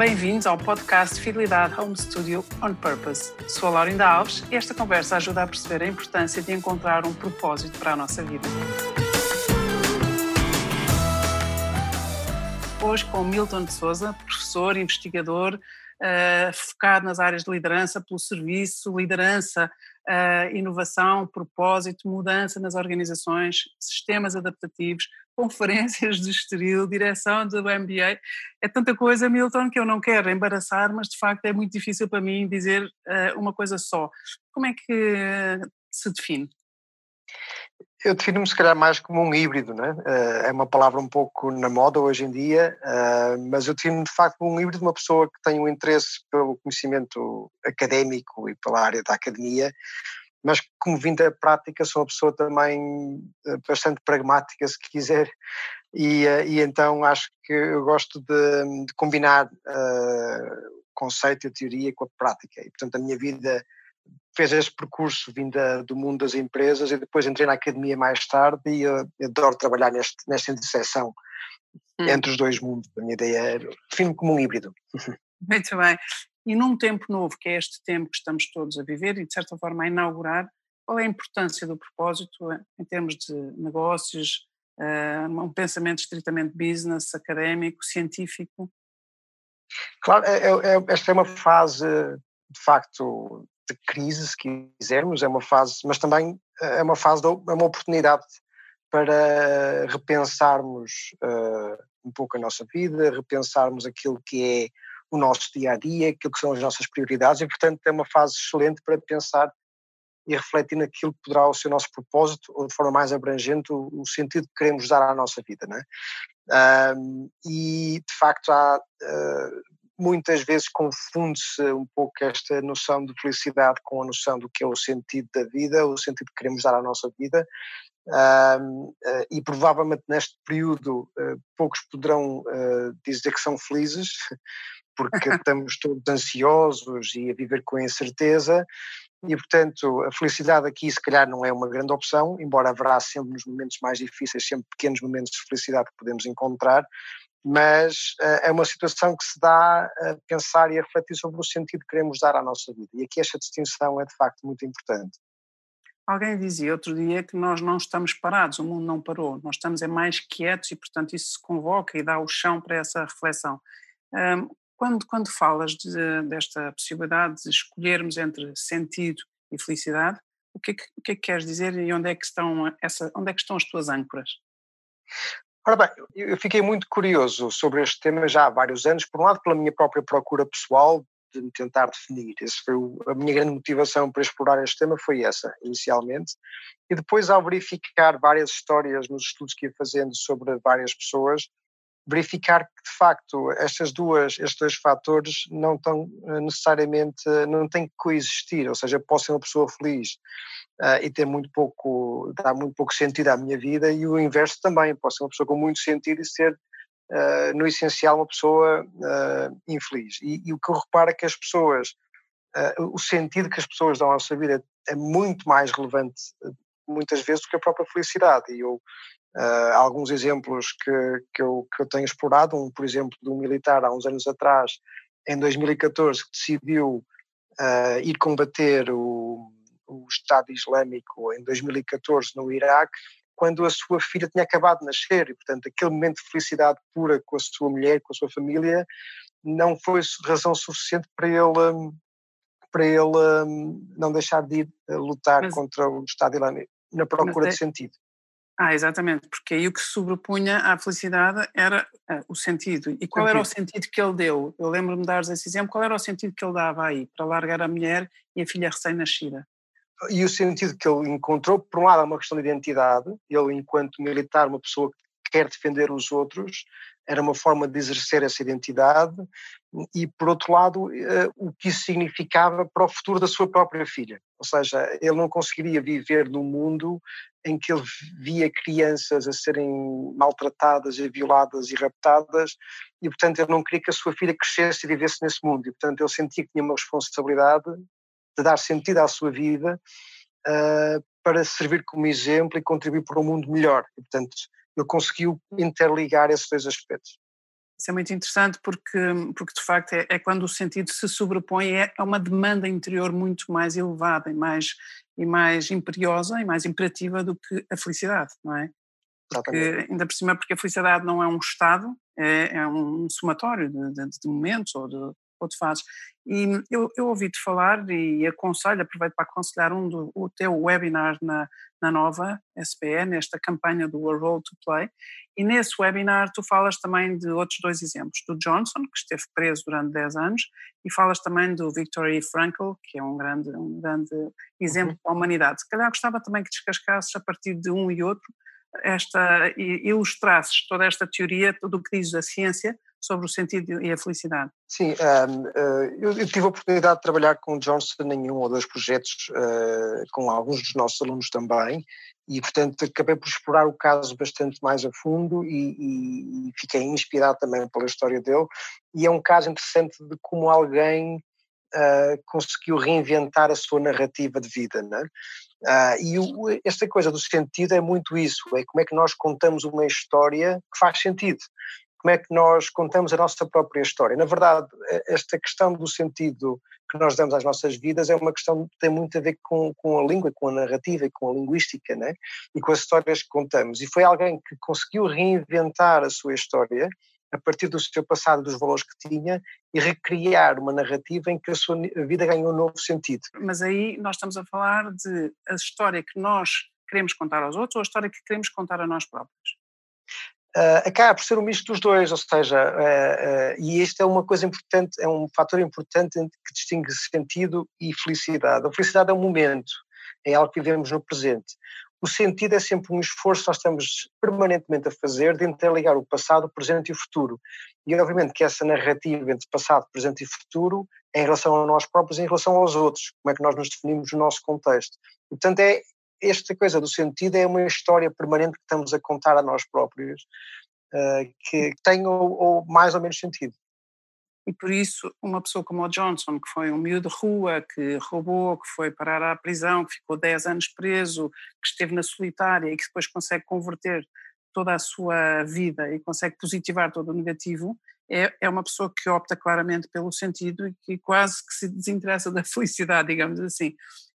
Bem-vindos ao podcast Fidelidade Home Studio On Purpose. Sou a Laurinda Alves e esta conversa ajuda a perceber a importância de encontrar um propósito para a nossa vida. Hoje com Milton de Souza, professor, investigador, uh, focado nas áreas de liderança pelo serviço, liderança, uh, inovação, propósito, mudança nas organizações, sistemas adaptativos, conferências de Estoril, direção do MBA. É tanta coisa, Milton, que eu não quero embaraçar, mas de facto é muito difícil para mim dizer uh, uma coisa só. Como é que se define? Eu defino-me se calhar mais como um híbrido, né? é uma palavra um pouco na moda hoje em dia, eh, mas eu defino-me de facto como um híbrido de uma pessoa que tem um interesse pelo conhecimento académico e pela área da academia, mas como vindo da prática sou uma pessoa também eh, bastante pragmática, se quiser, e, e então acho que eu gosto de, de combinar uh, conceito e teoria com a prática, e portanto a minha vida fez este percurso vindo do mundo das empresas e depois entrei na academia mais tarde e eu, eu adoro trabalhar neste, nesta interseção hum. entre os dois mundos. A minha ideia é defino como um híbrido. Muito bem. E num tempo novo, que é este tempo que estamos todos a viver e de certa forma a inaugurar, qual é a importância do propósito em termos de negócios, uh, um pensamento estritamente business, académico, científico? Claro, é, é, é esta é uma fase de facto de crise, se quisermos, é uma fase, mas também eh, é uma fase, é uma oportunidade para repensarmos uh, um pouco a nossa vida, repensarmos aquilo que é o nosso dia a dia, aquilo que são as nossas prioridades, e portanto é uma fase excelente para pensar e refletir naquilo que poderá ser o nosso propósito, ou de forma mais abrangente, o, o sentido que queremos dar à nossa vida. Não é? Um, e de facto há uh, muitas vezes confunde-se um pouco esta noção de felicidade com a noção do que é o sentido da vida, o sentido que queremos dar à nossa vida. Uh, uh, e provavelmente neste período uh, poucos poderão uh, dizer que são felizes, porque estamos todos ansiosos e a viver com incerteza, e portanto a felicidade aqui se calhar não é uma grande opção, embora haverá sempre nos momentos mais difíceis, sempre pequenos momentos de felicidade que podemos encontrar, mas uh, é uma situação que se dá a pensar e a refletir sobre o sentido que queremos dar à nossa vida. E aqui esta distinção é de facto muito importante. Alguém dizia outro dia que nós não estamos parados, o mundo não parou, nós estamos é mais quietos e, portanto, isso se convoca e dá o chão para essa reflexão. Um, quando, quando falas de, desta possibilidade de escolhermos entre sentido e felicidade, o que, é que, o que, é que queres dizer e onde é que estão, essa, onde é que estão as tuas âncoras? Ora bem, eu fiquei muito curioso sobre este tema já há vários anos, por um lado pela minha própria procura pessoal de me tentar definir. Esse foi a minha grande motivação para explorar este tema foi essa, inicialmente. E depois ao verificar várias histórias nos estudos que ia fazendo sobre várias pessoas, verificar que de facto estas duas, estes dois fatores não estão eh, necessariamente, não têm que coexistir, ou seja, posso ser uma pessoa feliz uh, e ter muito pouco, dar muito pouco sentido à minha vida e o inverso também, posso ser uma pessoa com muito sentido e ser uh, no essencial uma pessoa uh, infeliz. E, e, o que eu reparo é que as pessoas, o sentido que as pessoas dão à sua vida é muito mais relevante muitas vezes do que a própria felicidade e eu Uh, alguns exemplos que, que, eu, que eu tenho explorado, um, por exemplo, de um militar há uns anos atrás, em 2014, que decidiu uh, ir combater o, o Estado Islâmico em 2014 no Iraque, quando a sua filha tinha acabado de nascer e, portanto, aquele momento de felicidade pura com a sua mulher, com a sua família, não foi razão suficiente para ele para ele não deixar de ir lutar Mas, contra o Estado Islâmico na procura é, de sentido. Ah, exatamente, porque aí o que se sobrepunha à felicidade era uh, o sentido. E qual era o sentido que ele deu? Eu lembro-me de dar esse exemplo. Qual era o sentido que ele dava aí para largar a mulher e a filha recém-nascida? E o sentido que ele encontrou, por um lado, é uma questão de identidade. Ele, enquanto militar, uma pessoa que quer defender os outros, era uma forma de exercer essa identidade. E, por outro lado, uh, o que isso significava para o futuro da sua própria filha. Ou seja, ele não conseguiria viver num mundo em que ele via crianças a serem maltratadas e violadas e raptadas e portanto ele não queria que a sua filha crescesse e vivesse nesse mundo e portanto ele sentia que tinha uma responsabilidade de dar sentido à sua vida uh, para servir como exemplo e contribuir para um mundo melhor e portanto ele conseguiu interligar esses dois aspectos. Isso é muito interessante porque, porque de facto, é, é quando o sentido se sobrepõe, é, é, uma demanda interior muito mais elevada e mais, e mais imperiosa e mais imperativa do que a felicidade, não é? Porque, ainda por cima, porque a felicidade não é um estado, é, é um somatório de, de, de momentos ou de, ou de fases. E eu, eu ouvi-te falar e aconselho, aproveito para aconselhar um do o teu webinar na, na nova SPE, nesta campanha do A Role to Play, e nesse webinar tu falas também de outros dois exemplos, do Johnson, que esteve preso durante 10 anos, e falas também do Viktor E. Frankl, que é um grande, um grande exemplo uhum. da humanidade. Se calhar gostava também que descascasses a partir de um e outro, esta, ilustrasses toda esta teoria, tudo o que diz a ciência, sobre o sentido e a felicidade? Sim, uh, eh, eu, tive a oportunidade de trabalhar com o Johnson em um ou dois projetos, uh, com alguns dos nossos alunos também, e portanto acabei por explorar o caso bastante mais a fundo e, e fiquei inspirado também pela história dele, e é um caso interessante de como alguém uh, conseguiu reinventar a sua narrativa de vida, não é? Uh, e o, esta coisa do sentido é muito isso, é como é que nós contamos uma história que faz sentido como é que nós contamos a nossa própria história. Na verdade, esta questão do sentido que nós damos às nossas vidas é uma questão que tem muito a ver com, com a língua, com a narrativa e com a linguística, né? e com as histórias que contamos. E foi alguém que conseguiu reinventar a sua história a partir do seu passado, dos valores que tinha, e recriar uma narrativa em que a sua vida ganhou um novo sentido. Mas aí nós estamos a falar de a história que nós queremos contar aos outros ou a história que queremos contar a nós próprios? uh, acaba por ser um misto dos dois, ou seja, uh, uh, e isto é uma coisa importante, é um fator importante que distingue sentido e felicidade. A felicidade é um momento, é algo que vivemos no presente. O sentido é sempre um esforço que nós estamos permanentemente a fazer de interligar o passado, o presente e o futuro. E obviamente que essa narrativa entre passado, presente e futuro, em relação a nós próprios e em relação aos outros, como é que nós nos definimos no nosso contexto. Portanto, é, esta coisa do sentido é uma história permanente que estamos a contar a nós próprios, uh, que tem ou, ou, mais ou menos sentido. E por isso, uma pessoa como o Johnson, que foi um miúdo de rua, que roubou, que foi parar à prisão, que ficou 10 anos preso, que esteve na solitária e que depois consegue converter toda a sua vida e consegue positivar todo o negativo, é, é uma pessoa que opta claramente pelo sentido e que quase que se desinteressa da felicidade, digamos assim.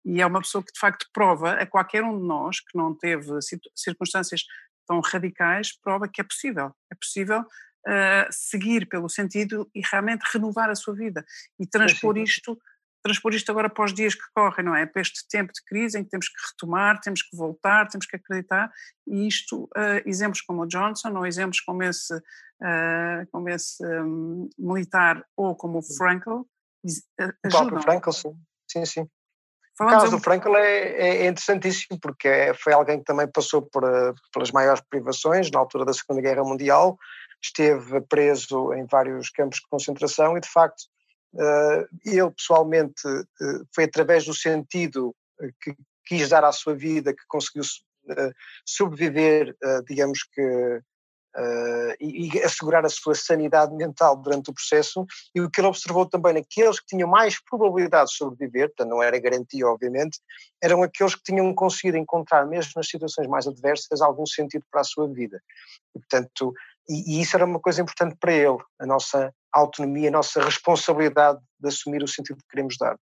E é uma pessoa que de facto prova a qualquer um de nós que não teve circunstâncias tão radicais, prova que é possível, é possível uh, seguir pelo sentido e realmente renovar a sua vida e transpor é isto transpor isto agora para os dias que correm, não é? Para este tempo de crise em que temos que retomar, temos que voltar, temos que acreditar, e isto, uh, exemplos como o Johnson, ou exemplos como esse, uh, como esse um, militar, ou como o Frankl, ajudam. O Frankl, sim, sim, sim. O caso do Frankl é, é, interessantíssimo porque é, foi alguém que também passou por, eh, pelas maiores privações na altura da Segunda Guerra Mundial, esteve preso em vários campos de concentração e de facto uh, ele pessoalmente uh, foi através do sentido que quis dar à sua vida que conseguiu sobreviver, digamos que Uh, e, e, assegurar a sua sanidade mental durante o processo. E o que ele observou também naqueles que tinham mais probabilidade de sobreviver, portanto não era garantia, obviamente, eram aqueles que tinham conseguido encontrar, mesmo nas situações mais adversas, algum sentido para a sua vida. E, portanto, e, e isso era uma coisa importante para ele, a nossa autonomia, a nossa responsabilidade de assumir o sentido que queremos dar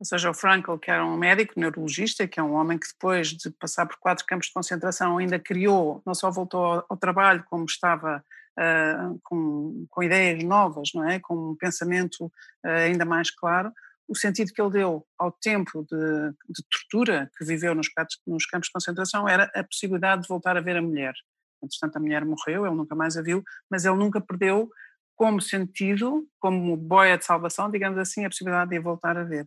ou seja, o Frankl, que era um médico neurologista, que é um homem que depois de passar por quatro campos de concentração ainda criou, não só voltou ao, ao trabalho, como estava uh, com, com, ideias novas, não é? com um pensamento uh, ainda mais claro, o sentido que ele deu ao tempo de, de tortura que viveu nos, nos, campos de concentração era a possibilidade de voltar a ver a mulher. Entretanto, a mulher morreu, ele nunca mais a viu, mas ele nunca perdeu como sentido, como boia de salvação, digamos assim, a possibilidade de a voltar a ver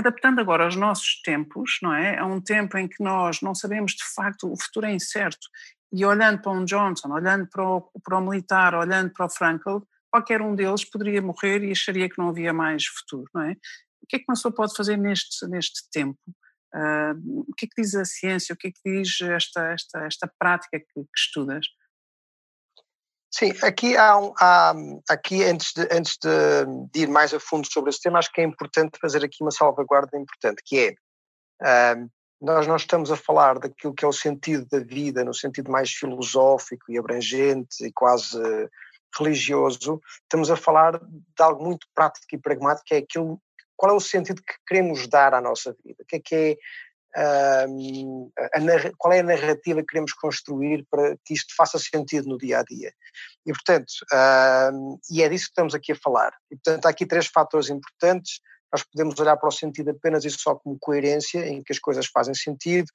adaptando agora aos nossos tempos, não é? É um tempo em que nós não sabemos de facto, o futuro é incerto. E olhando para um Johnson, olhando para o, para o militar, olhando para o Frankl, qualquer um deles poderia morrer e acharia que não havia mais futuro, não é? O que é que uma pessoa pode fazer neste, neste tempo? Uh, o que é que diz a ciência? O que é que diz esta, esta, esta prática que, que estudas? Sim, aqui há, há aqui antes, de, antes de, de, ir mais a fundo sobre esse tema, acho que é importante fazer aqui uma salvaguarda importante, que é uh, nós não estamos a falar daquilo que é o sentido da vida, no sentido mais filosófico e abrangente e quase religioso, estamos a falar de algo muito prático e pragmático, que é aquilo, qual é o sentido que queremos dar à nossa vida, o que é que é Uh, a, qual é a narrativa que queremos construir para que isto faça sentido no dia a dia. E, portanto, uh, e é disso que estamos aqui a falar. E, portanto, há aqui três fatores importantes. Nós podemos olhar para o sentido apenas e só como coerência, em que as coisas fazem sentido,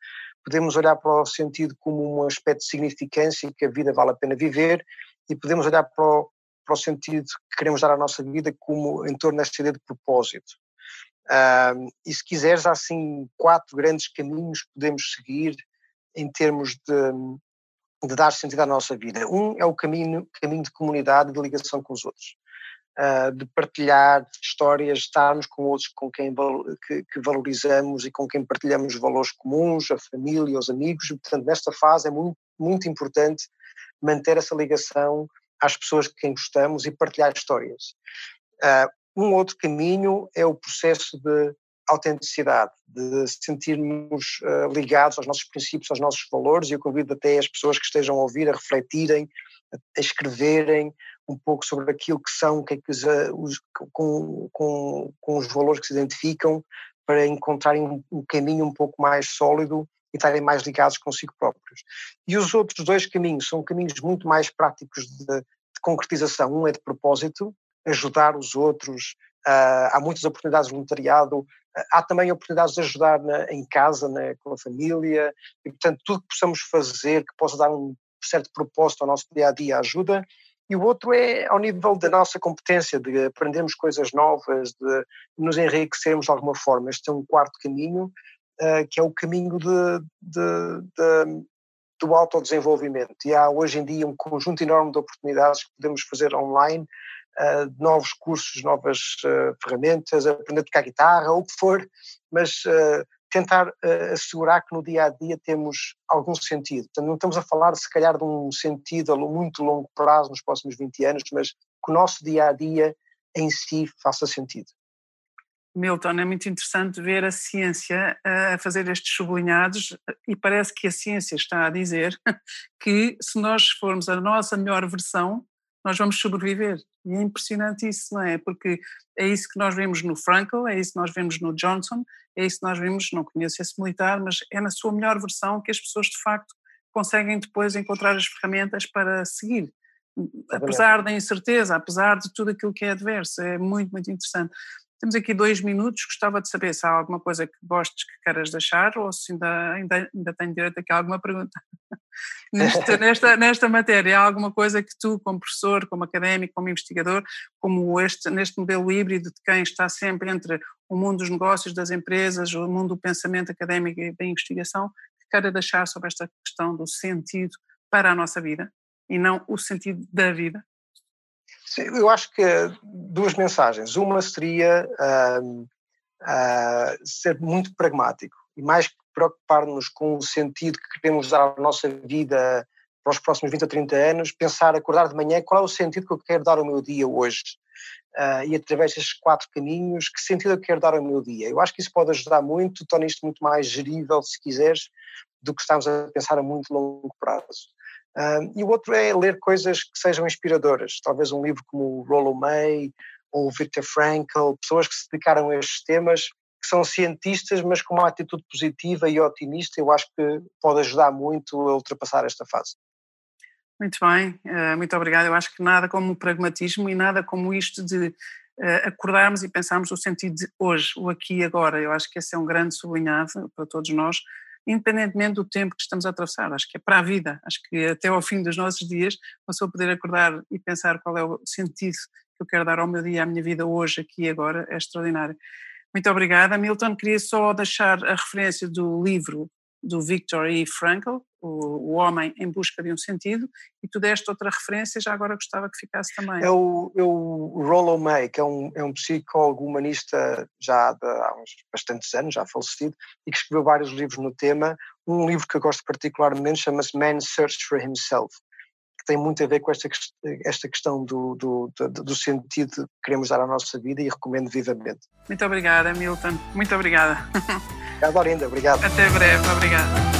podemos olhar para o sentido como um aspecto de significância, que a vida vale a pena viver, e podemos olhar para o, para o sentido que queremos dar à nossa vida como em torno desta ideia de propósito. E se quiseres, há assim quatro grandes caminhos que podemos seguir em termos de, de dar sentido à nossa vida. Um é o caminho, caminho de comunidade de ligação com os outros. Uh, de partilhar histórias, estarmos com outros com quem que, que, valorizamos e com quem partilhamos valores comuns, a família, os amigos. Portanto, nesta fase é muito, muito importante manter essa ligação às pessoas que quem gostamos e partilhar histórias. Uh, um outro caminho é o processo de autenticidade, de sentirmos uh, ligados aos nossos princípios, aos nossos valores, e eu convido até as pessoas que estejam a ouvir a refletirem, a escreverem um pouco sobre aquilo que são, que é que os, os, com, com, com os valores que se identificam, para encontrarem um, um caminho um pouco mais sólido e estarem mais ligados consigo próprios. E os outros dois caminhos são caminhos muito mais práticos de, de concretização. Um é de propósito, ajudar os outros, uh, há muitas oportunidades de voluntariado, uh, há também oportunidades de ajudar na, em casa, na, com a família, e portanto tudo que possamos fazer que possa dar um certo propósito ao nosso dia a dia ajuda. E o outro é ao nível da nossa competência, de aprendermos coisas novas, de nos enriquecermos de alguma forma. Este é um quarto caminho, uh, que é o caminho de, de, de do autodesenvolvimento. E há hoje em dia um conjunto enorme de oportunidades que podemos fazer online uh, novos cursos, novas uh, ferramentas, aprender a tocar guitarra, ou o que for, mas uh, tentar assegurar que no dia a dia temos algum sentido. Portanto, não estamos a falar, se calhar, de um sentido a muito longo prazo, nos próximos 20 anos, mas que o nosso dia a dia em si faça sentido. Milton, é muito interessante ver a ciência a fazer estes sublinhados e parece que a ciência está a dizer que se nós formos a nossa melhor versão, nós vamos sobreviver. E é impressionante isso, não é? Porque é isso que nós vemos no Frankl, é isso que nós vemos no Johnson, é isso que nós vemos, não conheço esse militar, mas é na sua melhor versão que as pessoas de facto conseguem depois encontrar as ferramentas para seguir. Apesar da incerteza, apesar de tudo aquilo que é adverso, é muito, muito interessante. Temos aqui dois minutos, gostava de saber se há alguma coisa que gostes que queiras deixar ou se ainda, ainda, ainda tenho direito aqui a alguma pergunta. nesta, nesta, nesta matéria, há alguma coisa que tu, como professor, como académico, como investigador, como este, neste modelo híbrido de quem está sempre entre o mundo dos negócios, das empresas, o mundo do pensamento académico e da investigação, que queira deixar sobre esta questão do sentido para a nossa vida e não o sentido da vida? Eu acho que duas mensagens. Uma seria uh, ser muito pragmático e mais que preocupar-nos com o sentido que queremos dar à nossa vida para os próximos 20 a 30 anos, pensar, acordar de manhã, qual é o sentido que eu quero dar ao meu dia hoje? Uh, e através destes quatro caminhos, que sentido eu quero dar ao meu dia? Eu acho que isso pode ajudar muito, torna isto muito mais gerível, se quiseres, do que estamos a pensar a muito longo prazo. E o outro é ler coisas que sejam inspiradoras, talvez um livro como o Rollo May ou o Viktor Frankl, pessoas que se dedicaram a estes temas, que são cientistas, mas com uma atitude positiva e otimista, eu acho que pode ajudar muito a ultrapassar esta fase. Muito bem, uh, muito obrigado. Eu acho que nada como o pragmatismo e nada como isto de uh, acordarmos e pensarmos o sentido de hoje, o aqui e agora. Eu acho que esse é um grande sublinhado para todos nós, independentemente do tempo que estamos a atravessar. Acho que é para a vida. Acho que até ao fim dos nossos dias, a pessoa poder acordar e pensar qual é o sentido que eu quero dar ao meu dia, à minha vida hoje, aqui e agora, é extraordinário. Muito obrigada. Milton, queria só deixar a referência do livro do Viktor E. Frankl, o, o Homem em Busca de um Sentido, e tu deste outra referência, já agora gostava que ficasse também. É o, é o Rollo May, que é um, é um psicólogo humanista já de, há uns bastantes anos, já falecido, e que escreveu vários livros no tema. Um livro que eu gosto particularmente chama-se Man's Search for Himself, tem muito a ver com esta, esta questão do, do, do, do sentido que queremos dar à nossa vida e recomendo vivamente. Muito obrigada, Milton. Muito obrigada. Obrigado, Orinda. Obrigado. Até breve. Obrigada.